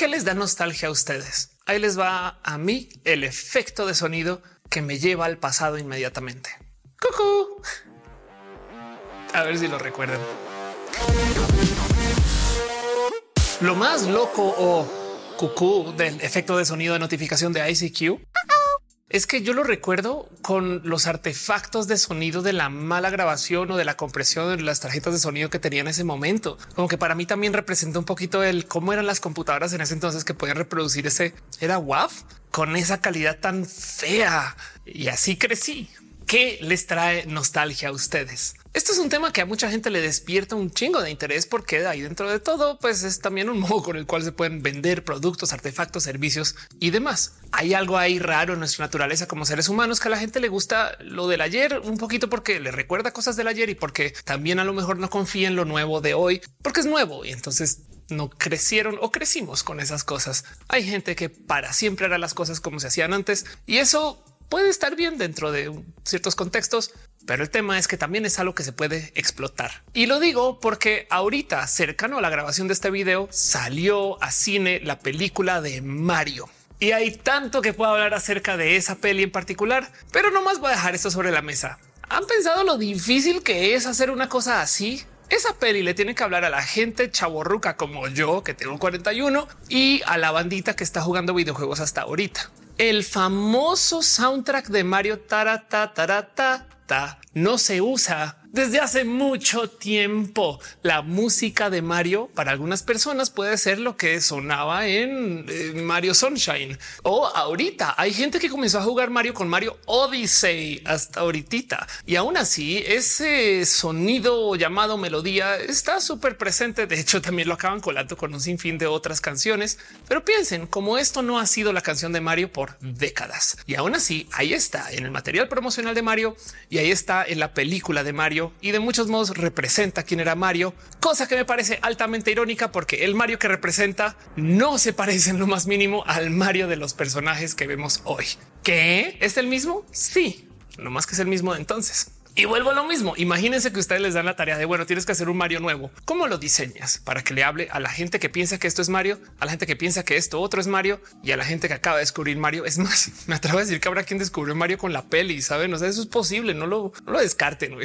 ¿Qué les da nostalgia a ustedes? Ahí les va a mí el efecto de sonido que me lleva al pasado inmediatamente. Cucú. A ver si lo recuerdan. Lo más loco o cucú del efecto de sonido de notificación de ICQ es que yo lo recuerdo con los artefactos de sonido de la mala grabación o de la compresión de las tarjetas de sonido que tenía en ese momento. Como que para mí también representa un poquito el cómo eran las computadoras en ese entonces que podían reproducir ese era WAV con esa calidad tan fea. Y así crecí. ¿Qué les trae nostalgia a ustedes? Esto es un tema que a mucha gente le despierta un chingo de interés porque ahí dentro de todo, pues es también un modo con el cual se pueden vender productos, artefactos, servicios y demás. Hay algo ahí raro en nuestra naturaleza como seres humanos que a la gente le gusta lo del ayer un poquito porque le recuerda cosas del ayer y porque también a lo mejor no confía en lo nuevo de hoy porque es nuevo y entonces no crecieron o crecimos con esas cosas. Hay gente que para siempre hará las cosas como se hacían antes y eso puede estar bien dentro de ciertos contextos, pero el tema es que también es algo que se puede explotar. Y lo digo porque ahorita, cercano a la grabación de este video, salió a cine la película de Mario. Y hay tanto que puedo hablar acerca de esa peli en particular, pero no más voy a dejar esto sobre la mesa. ¿Han pensado lo difícil que es hacer una cosa así? Esa peli le tiene que hablar a la gente chaborruca como yo, que tengo 41, y a la bandita que está jugando videojuegos hasta ahorita el famoso soundtrack de Mario Tarata Tarata no se usa desde hace mucho tiempo. La música de Mario para algunas personas puede ser lo que sonaba en, Mario Sunshine o ahorita hay gente que comenzó a jugar Mario con Mario Odyssey hasta ahorita y aún así ese sonido llamado melodía está súper presente. De hecho, también lo acaban colando con un sinfín de otras canciones, pero piensen como esto no ha sido la canción de Mario por décadas y aún así ahí está en el material promocional de Mario y ahí está en la película de Mario y de muchos modos representa quién era Mario, cosa que me parece altamente irónica porque el Mario que representa no se parece en lo más mínimo al Mario de los personajes que vemos hoy. ¿Qué? ¿Es el mismo? Sí, no más que es el mismo de entonces. Y vuelvo a lo mismo. Imagínense que ustedes les dan la tarea de bueno, tienes que hacer un Mario nuevo. ¿Cómo lo diseñas para que le hable a la gente que piensa que esto es Mario, a la gente que piensa que esto otro es Mario y a la gente que acaba de descubrir Mario? Es más, me atrevo a decir que habrá quien descubrió Mario con la peli. Saben, o sea, eso es posible. No lo, no lo descarten.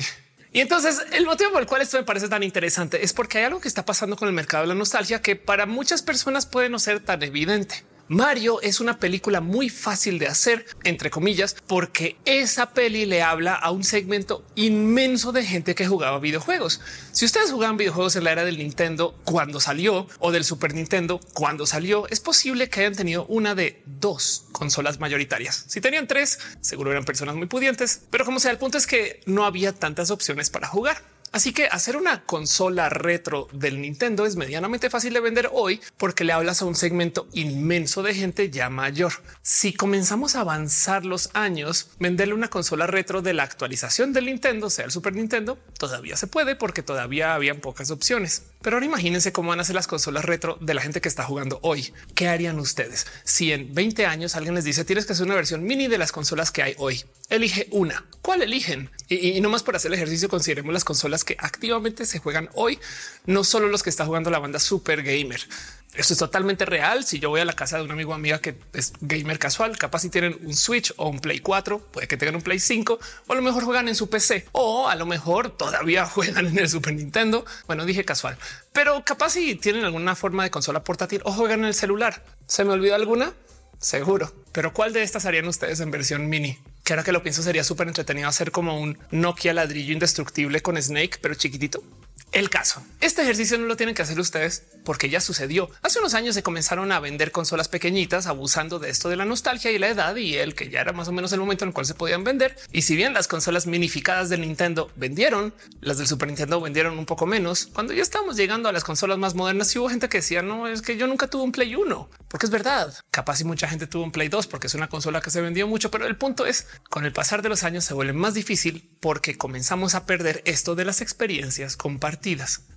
Y entonces el motivo por el cual esto me parece tan interesante es porque hay algo que está pasando con el mercado de la nostalgia que para muchas personas puede no ser tan evidente. Mario es una película muy fácil de hacer, entre comillas, porque esa peli le habla a un segmento inmenso de gente que jugaba videojuegos. Si ustedes jugaban videojuegos en la era del Nintendo cuando salió o del Super Nintendo cuando salió, es posible que hayan tenido una de dos consolas mayoritarias. Si tenían tres, seguro eran personas muy pudientes, pero como sea, el punto es que no había tantas opciones para jugar. Así que hacer una consola retro del Nintendo es medianamente fácil de vender hoy porque le hablas a un segmento inmenso de gente ya mayor. Si comenzamos a avanzar los años, venderle una consola retro de la actualización del Nintendo, sea el Super Nintendo, todavía se puede porque todavía habían pocas opciones. Pero ahora imagínense cómo van a ser las consolas retro de la gente que está jugando hoy. ¿Qué harían ustedes si en 20 años alguien les dice tienes que hacer una versión mini de las consolas que hay hoy? Elige una. ¿Cuál eligen? Y, no más por hacer el ejercicio, consideremos las consolas que activamente se juegan hoy, no solo los que está jugando la banda Super Gamer. Esto es totalmente real. Si yo voy a la casa de un amigo o amiga que es gamer casual, capaz si tienen un Switch o un Play 4, puede que tengan un Play 5 o a lo mejor juegan en su PC o a lo mejor todavía juegan en el Super Nintendo. Bueno, dije casual, pero capaz si tienen alguna forma de consola portátil o juegan en el celular. ¿Se me olvidó alguna? Seguro. Pero ¿cuál de estas harían ustedes en versión mini? Que ahora que lo pienso sería súper entretenido hacer como un Nokia ladrillo indestructible con Snake, pero chiquitito. El caso, este ejercicio no lo tienen que hacer ustedes porque ya sucedió. Hace unos años se comenzaron a vender consolas pequeñitas abusando de esto de la nostalgia y la edad y el que ya era más o menos el momento en el cual se podían vender. Y si bien las consolas minificadas del Nintendo vendieron, las del Super Nintendo vendieron un poco menos. Cuando ya estábamos llegando a las consolas más modernas, hubo gente que decía no es que yo nunca tuve un Play 1, porque es verdad. Capaz y mucha gente tuvo un Play 2 porque es una consola que se vendió mucho, pero el punto es con el pasar de los años se vuelve más difícil porque comenzamos a perder esto de las experiencias compartidas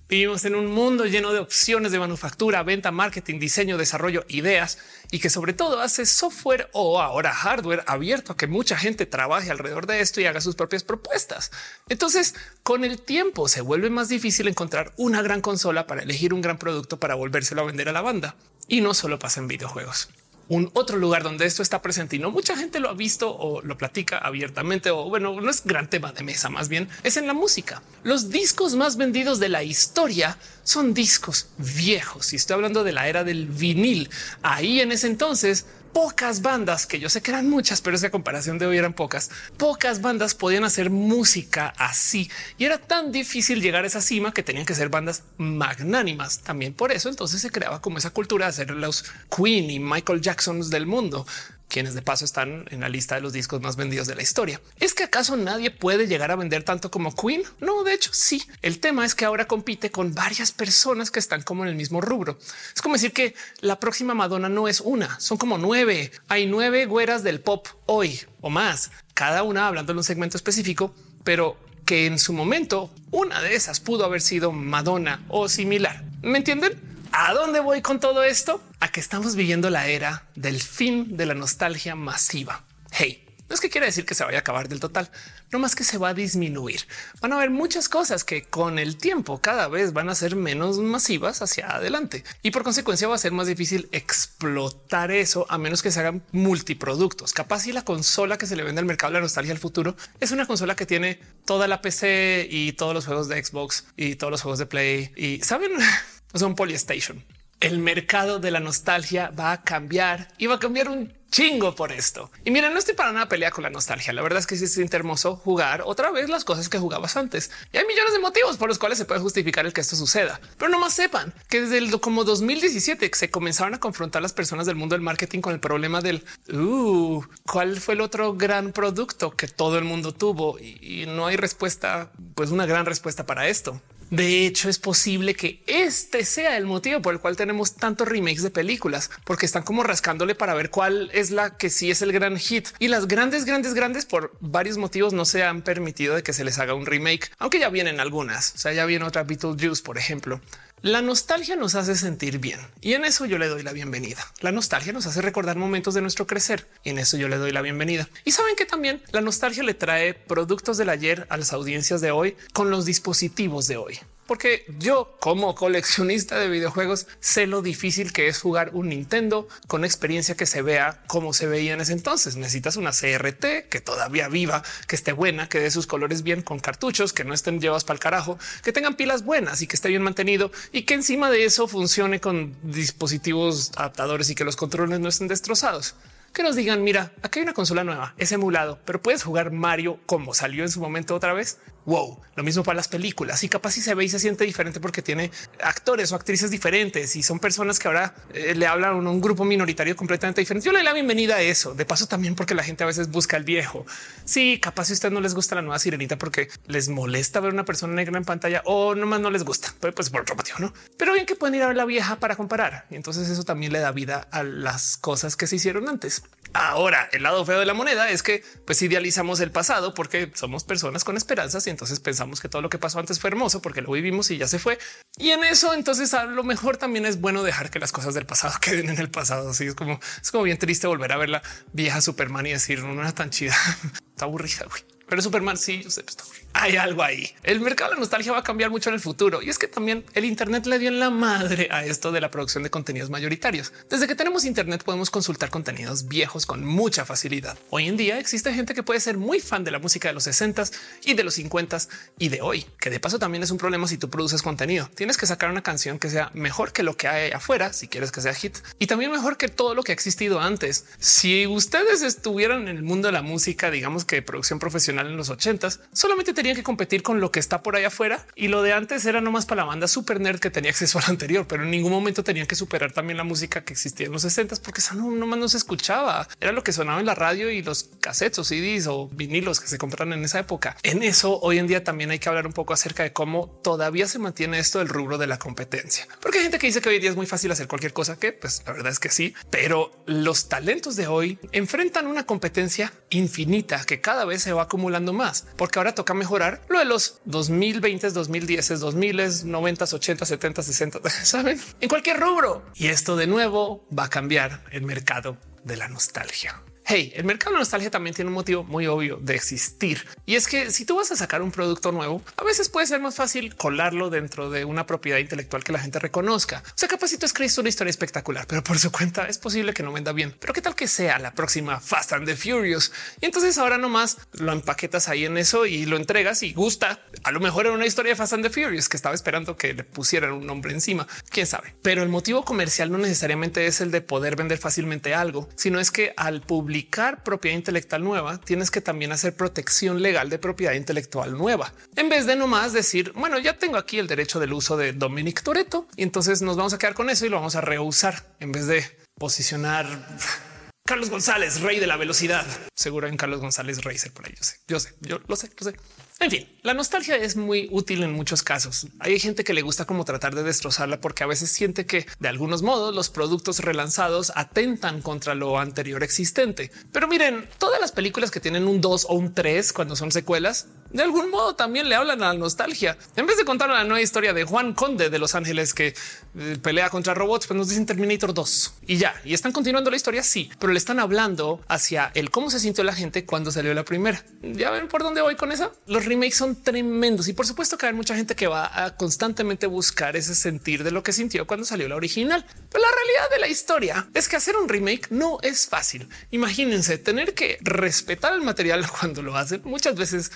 Vivimos en un mundo lleno de opciones de manufactura, venta, marketing, diseño, desarrollo, ideas y que sobre todo hace software o ahora hardware abierto a que mucha gente trabaje alrededor de esto y haga sus propias propuestas. Entonces, con el tiempo se vuelve más difícil encontrar una gran consola para elegir un gran producto para volvérselo a vender a la banda. Y no solo pasa en videojuegos. Un otro lugar donde esto está presente y no mucha gente lo ha visto o lo platica abiertamente o bueno, no es gran tema de mesa, más bien es en la música. Los discos más vendidos de la historia son discos viejos y estoy hablando de la era del vinil. Ahí en ese entonces pocas bandas, que yo sé que eran muchas, pero esa comparación de hoy eran pocas, pocas bandas podían hacer música así y era tan difícil llegar a esa cima que tenían que ser bandas magnánimas. También por eso entonces se creaba como esa cultura de hacer los Queen y Michael Jacksons del mundo quienes de paso están en la lista de los discos más vendidos de la historia. ¿Es que acaso nadie puede llegar a vender tanto como Queen? No, de hecho sí. El tema es que ahora compite con varias personas que están como en el mismo rubro. Es como decir que la próxima Madonna no es una, son como nueve. Hay nueve güeras del pop hoy o más, cada una hablando en un segmento específico, pero que en su momento una de esas pudo haber sido Madonna o similar. ¿Me entienden? ¿A dónde voy con todo esto? A que estamos viviendo la era del fin de la nostalgia masiva. Hey, no es que quiera decir que se vaya a acabar del total, no más que se va a disminuir. Van a haber muchas cosas que con el tiempo cada vez van a ser menos masivas hacia adelante y por consecuencia va a ser más difícil explotar eso a menos que se hagan multiproductos. Capaz y la consola que se le vende al mercado de la nostalgia al futuro es una consola que tiene toda la PC y todos los juegos de Xbox y todos los juegos de Play y saben o sea, un Polystation. El mercado de la nostalgia va a cambiar y va a cambiar un chingo por esto. Y mira, no estoy para nada pelea con la nostalgia. La verdad es que sí es hermoso jugar otra vez las cosas que jugabas antes. Y hay millones de motivos por los cuales se puede justificar el que esto suceda. Pero no más sepan que desde el como 2017 se comenzaron a confrontar las personas del mundo del marketing con el problema del uh, cuál fue el otro gran producto que todo el mundo tuvo y no hay respuesta, pues una gran respuesta para esto. De hecho, es posible que este sea el motivo por el cual tenemos tantos remakes de películas, porque están como rascándole para ver cuál es la que sí es el gran hit. Y las grandes, grandes, grandes, por varios motivos no se han permitido de que se les haga un remake, aunque ya vienen algunas. O sea, ya viene otra Beetlejuice, por ejemplo. La nostalgia nos hace sentir bien y en eso yo le doy la bienvenida. La nostalgia nos hace recordar momentos de nuestro crecer y en eso yo le doy la bienvenida. Y saben que también la nostalgia le trae productos del ayer a las audiencias de hoy con los dispositivos de hoy porque yo como coleccionista de videojuegos sé lo difícil que es jugar un Nintendo con experiencia que se vea como se veía en ese entonces. Necesitas una CRT que todavía viva, que esté buena, que dé sus colores bien con cartuchos, que no estén llevados para el carajo, que tengan pilas buenas y que esté bien mantenido y que encima de eso funcione con dispositivos adaptadores y que los controles no estén destrozados que nos digan, mira, aquí hay una consola nueva, es emulado, pero puedes jugar Mario como salió en su momento otra vez. Wow, lo mismo para las películas y capaz si se ve y se siente diferente porque tiene actores o actrices diferentes y son personas que ahora eh, le hablan a un grupo minoritario completamente diferente. Yo le doy la bienvenida a eso. De paso, también porque la gente a veces busca el viejo. Sí, capaz si a usted no les gusta la nueva sirenita porque les molesta ver una persona negra en pantalla o nomás no les gusta, pues, pues por otro motivo, no? Pero bien que pueden ir a ver la vieja para comparar. Y entonces eso también le da vida a las cosas que se hicieron antes. Ahora, el lado feo de la moneda es que pues idealizamos el pasado porque somos personas con esperanzas y entonces pensamos que todo lo que pasó antes fue hermoso porque lo vivimos y ya se fue. Y en eso entonces a lo mejor también es bueno dejar que las cosas del pasado queden en el pasado. Así es como es como bien triste volver a ver la vieja Superman y decir no era tan chida. Está aburrida. Pero Superman sí, yo sé, pues, hay algo ahí. El mercado de la nostalgia va a cambiar mucho en el futuro. Y es que también el Internet le dio en la madre a esto de la producción de contenidos mayoritarios. Desde que tenemos Internet podemos consultar contenidos viejos con mucha facilidad. Hoy en día existe gente que puede ser muy fan de la música de los 60 y de los 50 y de hoy, que de paso también es un problema si tú produces contenido. Tienes que sacar una canción que sea mejor que lo que hay afuera si quieres que sea hit y también mejor que todo lo que ha existido antes. Si ustedes estuvieran en el mundo de la música, digamos que producción profesional en los 80 solamente tenían que competir con lo que está por ahí afuera y lo de antes era nomás para la banda super nerd que tenía acceso al anterior, pero en ningún momento tenían que superar también la música que existía en los 60 porque esa no, nomás no se escuchaba. Era lo que sonaba en la radio y los cassettes o CDs o vinilos que se compran en esa época. En eso hoy en día también hay que hablar un poco acerca de cómo todavía se mantiene esto del rubro de la competencia, porque hay gente que dice que hoy día es muy fácil hacer cualquier cosa que pues la verdad es que sí, pero los talentos de hoy enfrentan una competencia infinita que cada vez se va acumulando más, porque ahora toca mejorar lo de los 2020, 2010, 2000, 90, 80, 70, 60, saben, en cualquier rubro. Y esto de nuevo va a cambiar el mercado de la nostalgia. Hey, el mercado de nostalgia también tiene un motivo muy obvio de existir. Y es que si tú vas a sacar un producto nuevo, a veces puede ser más fácil colarlo dentro de una propiedad intelectual que la gente reconozca. O sea, capaz si tú escribes una historia espectacular, pero por su cuenta es posible que no venda bien. Pero qué tal que sea la próxima Fast and the Furious? Y entonces ahora nomás lo empaquetas ahí en eso y lo entregas y gusta. A lo mejor era una historia de Fast and the Furious que estaba esperando que le pusieran un nombre encima. Quién sabe, pero el motivo comercial no necesariamente es el de poder vender fácilmente algo, sino es que al publicar propiedad intelectual nueva, tienes que también hacer protección legal de propiedad intelectual nueva. En vez de nomás decir, bueno, ya tengo aquí el derecho del uso de Dominic Toretto y entonces nos vamos a quedar con eso y lo vamos a reusar en vez de posicionar Carlos González, rey de la velocidad. Seguro en Carlos González Racer por ahí. Yo sé, yo sé, yo lo sé, lo sé. En fin, la nostalgia es muy útil en muchos casos. Hay gente que le gusta como tratar de destrozarla porque a veces siente que de algunos modos los productos relanzados atentan contra lo anterior existente. Pero miren, todas las películas que tienen un 2 o un 3 cuando son secuelas, de algún modo también le hablan a la nostalgia. En vez de contar una nueva historia de Juan Conde de Los Ángeles que eh, pelea contra robots, pues nos dicen Terminator 2 y ya, y están continuando la historia, sí, pero le están hablando hacia el cómo se sintió la gente cuando salió la primera. ¿Ya ven por dónde voy con? Los remakes son tremendos y por supuesto que hay mucha gente que va a constantemente buscar ese sentir de lo que sintió cuando salió la original. Pero la realidad de la historia es que hacer un remake no es fácil. Imagínense tener que respetar el material cuando lo hacen. Muchas veces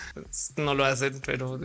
no lo hacen, pero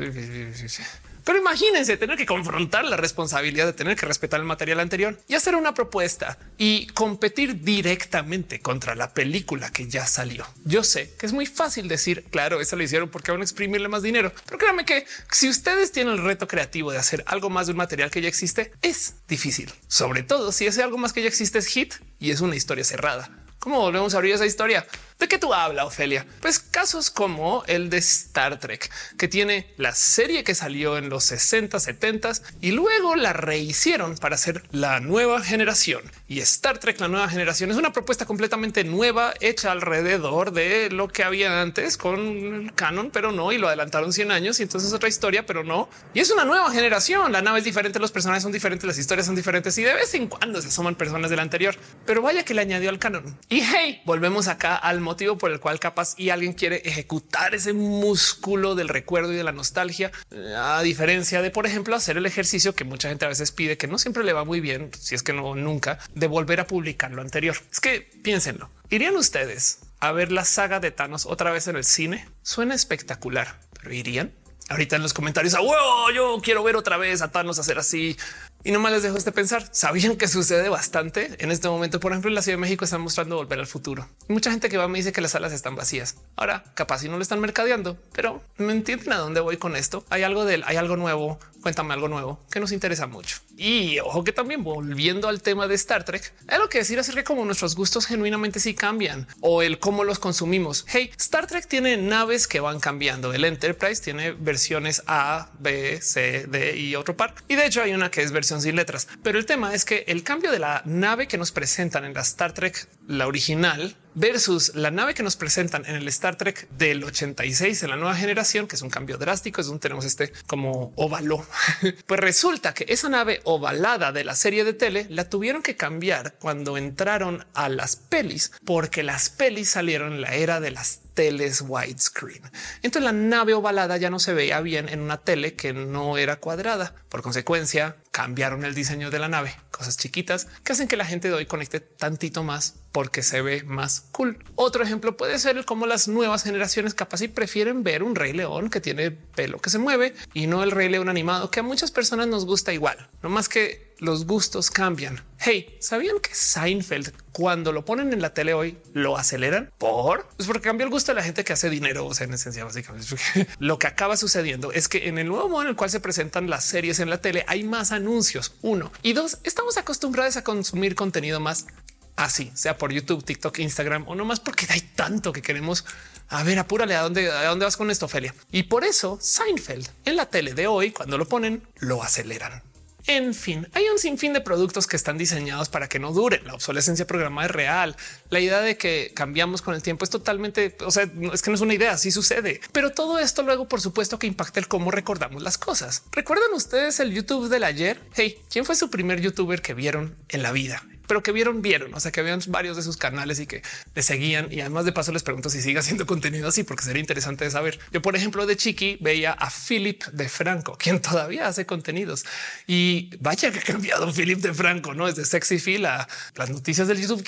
pero imagínense tener que confrontar la responsabilidad de tener que respetar el material anterior y hacer una propuesta y competir directamente contra la película que ya salió. Yo sé que es muy fácil decir, claro, eso lo hicieron porque van a exprimirle más dinero, pero créanme que si ustedes tienen el reto creativo de hacer algo más de un material que ya existe, es difícil, sobre todo si ese algo más que ya existe es hit y es una historia cerrada. ¿Cómo volvemos a abrir esa historia? ¿De qué tú hablas, Ofelia? Pues casos como el de Star Trek, que tiene la serie que salió en los 60, 70 y luego la rehicieron para hacer la nueva generación. Y Star Trek, la nueva generación, es una propuesta completamente nueva hecha alrededor de lo que había antes con el canon, pero no, y lo adelantaron 100 años y entonces otra historia, pero no. Y es una nueva generación. La nave es diferente, los personajes son diferentes, las historias son diferentes y de vez en cuando se asoman personas del anterior, pero vaya que le añadió al canon. Y hey, volvemos acá al motivo por el cual capaz y alguien quiere ejecutar ese músculo del recuerdo y de la nostalgia, a diferencia de, por ejemplo, hacer el ejercicio que mucha gente a veces pide, que no siempre le va muy bien, si es que no nunca, de volver a publicar lo anterior. Es que piénsenlo. ¿Irían ustedes a ver la saga de Thanos otra vez en el cine? Suena espectacular, pero ¿irían? Ahorita en los comentarios, a huevo, yo quiero ver otra vez a Thanos hacer así. Y nomás les dejo este pensar. Sabían que sucede bastante en este momento. Por ejemplo, en la Ciudad de México están mostrando volver al futuro. mucha gente que va me dice que las salas están vacías. Ahora, capaz si no lo están mercadeando, pero me entienden a dónde voy con esto. Hay algo de él, hay algo nuevo. Cuéntame algo nuevo que nos interesa mucho. Y ojo que también volviendo al tema de Star Trek, hay lo que decir acerca de cómo nuestros gustos genuinamente sí cambian o el cómo los consumimos. Hey, Star Trek tiene naves que van cambiando. El Enterprise tiene versiones A, B, C, D y otro par. Y de hecho hay una que es versión sin letras. Pero el tema es que el cambio de la nave que nos presentan en la Star Trek, la original, versus la nave que nos presentan en el Star Trek del 86 en la nueva generación, que es un cambio drástico, es donde tenemos este como óvalo. pues resulta que esa nave ovalada de la serie de tele la tuvieron que cambiar cuando entraron a las pelis, porque las pelis salieron en la era de las teles widescreen. Entonces la nave ovalada ya no se veía bien en una tele que no era cuadrada. Por consecuencia, cambiaron el diseño de la nave, cosas chiquitas que hacen que la gente de hoy conecte tantito más porque se ve más cool. Otro ejemplo puede ser como las nuevas generaciones capaz y prefieren ver un rey león que tiene pelo que se mueve y no el rey león animado que a muchas personas nos gusta igual, no más que los gustos cambian. Hey, ¿sabían que Seinfeld cuando lo ponen en la tele hoy lo aceleran? ¿Por? Pues porque cambió el gusto de la gente que hace dinero. O sea, en esencia, básicamente lo que acaba sucediendo es que en el nuevo modo en el cual se presentan las series en la tele hay más anuncios. Uno y dos, estamos acostumbrados a consumir contenido más así, sea por YouTube, TikTok, Instagram o no más porque hay tanto que queremos. A ver, apúrale a dónde, a dónde vas con esto, Ophelia. Y por eso Seinfeld en la tele de hoy, cuando lo ponen, lo aceleran. En fin, hay un sinfín de productos que están diseñados para que no duren. La obsolescencia programada es real. La idea de que cambiamos con el tiempo es totalmente, o sea, es que no es una idea, así sucede. Pero todo esto luego, por supuesto, que impacta el cómo recordamos las cosas. ¿Recuerdan ustedes el YouTube del ayer? Hey, ¿quién fue su primer youtuber que vieron en la vida? Pero que vieron, vieron, o sea, que habían varios de sus canales y que le seguían. Y además de paso les pregunto si sigue haciendo contenido así, porque sería interesante de saber. Yo, por ejemplo, de Chiqui veía a Philip de Franco, quien todavía hace contenidos y vaya que ha cambiado Philip de Franco, no es de sexy feel a las noticias del YouTube,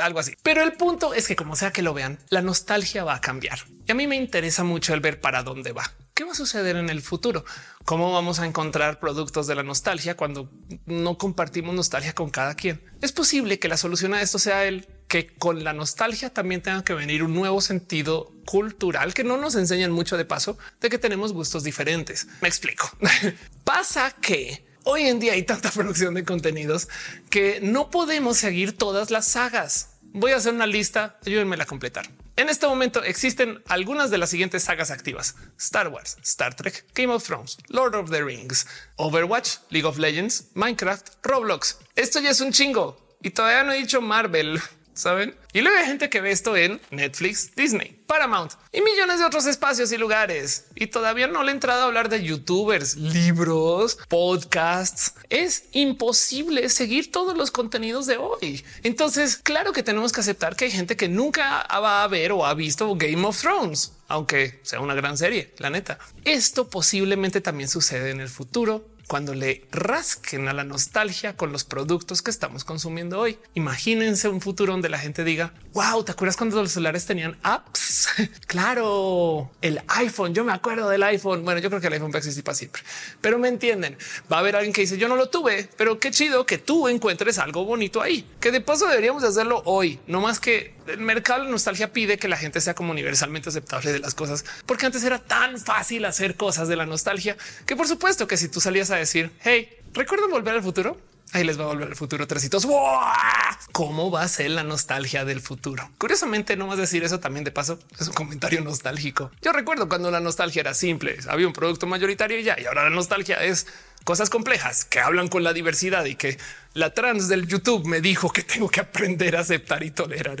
algo así. Pero el punto es que como sea que lo vean, la nostalgia va a cambiar y a mí me interesa mucho el ver para dónde va. ¿Qué va a suceder en el futuro? ¿Cómo vamos a encontrar productos de la nostalgia cuando no compartimos nostalgia con cada quien? Es posible que la solución a esto sea el que con la nostalgia también tenga que venir un nuevo sentido cultural que no nos enseñan mucho de paso de que tenemos gustos diferentes. Me explico. Pasa que hoy en día hay tanta producción de contenidos que no podemos seguir todas las sagas. Voy a hacer una lista, ayúdenme a completar. En este momento existen algunas de las siguientes sagas activas: Star Wars, Star Trek, Game of Thrones, Lord of the Rings, Overwatch, League of Legends, Minecraft, Roblox. Esto ya es un chingo y todavía no he dicho Marvel saben? Y luego hay gente que ve esto en Netflix, Disney, Paramount y millones de otros espacios y lugares. Y todavía no le he entrado a hablar de youtubers, libros, podcasts. Es imposible seguir todos los contenidos de hoy. Entonces, claro que tenemos que aceptar que hay gente que nunca va a ver o ha visto Game of Thrones, aunque sea una gran serie, la neta. Esto posiblemente también sucede en el futuro cuando le rasquen a la nostalgia con los productos que estamos consumiendo hoy. Imagínense un futuro donde la gente diga, wow, ¿te acuerdas cuando los celulares tenían apps? claro, el iPhone, yo me acuerdo del iPhone. Bueno, yo creo que el iPhone va a existir para siempre, pero me entienden. Va a haber alguien que dice, yo no lo tuve, pero qué chido que tú encuentres algo bonito ahí, que de paso deberíamos hacerlo hoy, no más que el mercado de nostalgia pide que la gente sea como universalmente aceptable de las cosas, porque antes era tan fácil hacer cosas de la nostalgia que por supuesto que si tú salías a decir, hey, recuerdo volver al futuro, ahí les va a volver al futuro tresitos. ¿Cómo va a ser la nostalgia del futuro? Curiosamente, no más decir eso también de paso es un comentario nostálgico. Yo recuerdo cuando la nostalgia era simple, había un producto mayoritario y ya, y ahora la nostalgia es cosas complejas que hablan con la diversidad y que la trans del YouTube me dijo que tengo que aprender a aceptar y tolerar.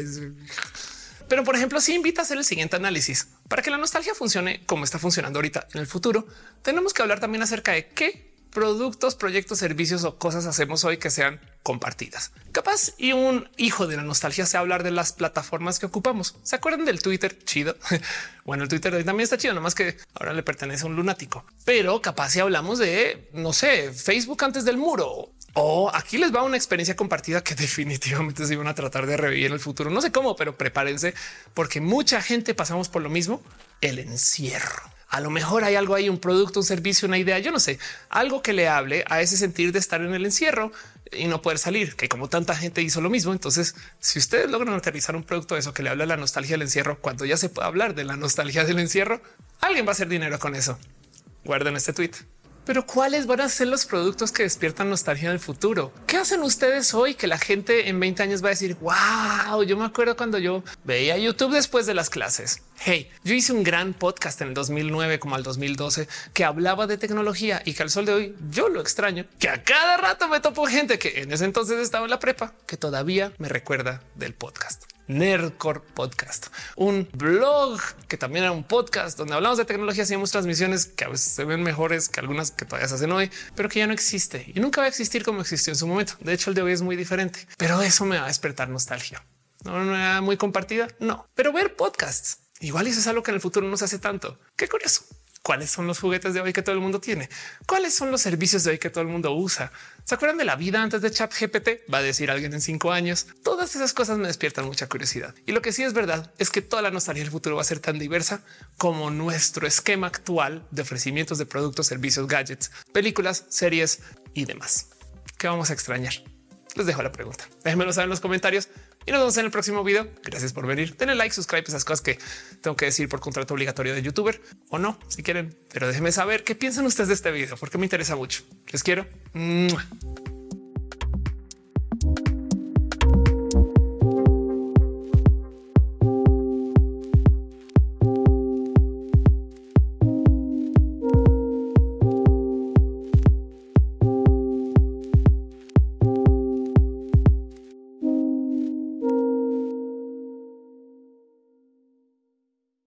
Pero por ejemplo, si invita a hacer el siguiente análisis para que la nostalgia funcione como está funcionando ahorita en el futuro, tenemos que hablar también acerca de qué productos, proyectos, servicios o cosas hacemos hoy que sean compartidas. Capaz y un hijo de la nostalgia sea hablar de las plataformas que ocupamos. ¿Se acuerdan del Twitter? Chido. bueno, el Twitter también está chido, nomás que ahora le pertenece a un lunático. Pero capaz si hablamos de, no sé, Facebook antes del muro. O aquí les va una experiencia compartida que definitivamente se iban a tratar de revivir en el futuro. No sé cómo, pero prepárense porque mucha gente pasamos por lo mismo, el encierro. A lo mejor hay algo ahí, un producto, un servicio, una idea, yo no sé, algo que le hable a ese sentir de estar en el encierro y no poder salir, que como tanta gente hizo lo mismo. Entonces, si ustedes logran aterrizar un producto de eso que le habla la nostalgia del encierro, cuando ya se puede hablar de la nostalgia del encierro, alguien va a hacer dinero con eso. Guarden este tweet. Pero ¿cuáles van a ser los productos que despiertan nostalgia del futuro? ¿Qué hacen ustedes hoy que la gente en 20 años va a decir, wow, yo me acuerdo cuando yo veía YouTube después de las clases? Hey, yo hice un gran podcast en el 2009 como al 2012 que hablaba de tecnología y que al sol de hoy yo lo extraño, que a cada rato me topo gente que en ese entonces estaba en la prepa, que todavía me recuerda del podcast. Nerdcore Podcast, un blog que también era un podcast donde hablamos de tecnología, hacíamos transmisiones que a veces se ven mejores que algunas que todavía se hacen hoy, pero que ya no existe y nunca va a existir como existió en su momento. De hecho, el de hoy es muy diferente, pero eso me va a despertar nostalgia. No, era muy compartida, no, pero ver podcasts igual eso es algo que en el futuro no se hace tanto. Qué curioso cuáles son los juguetes de hoy que todo el mundo tiene, cuáles son los servicios de hoy que todo el mundo usa. ¿Se acuerdan de la vida antes de Chat GPT? Va a decir alguien en cinco años. Todas esas cosas me despiertan mucha curiosidad. Y lo que sí es verdad es que toda la nostalgia del futuro va a ser tan diversa como nuestro esquema actual de ofrecimientos de productos, servicios, gadgets, películas, series y demás. ¿Qué vamos a extrañar? Les dejo la pregunta. Déjenmelo saber en los comentarios y nos vemos en el próximo video. Gracias por venir. Denle like, subscribe, esas cosas que tengo que decir por contrato obligatorio de youtuber o no, si quieren, pero déjenme saber qué piensan ustedes de este video, porque me interesa mucho. Les quiero.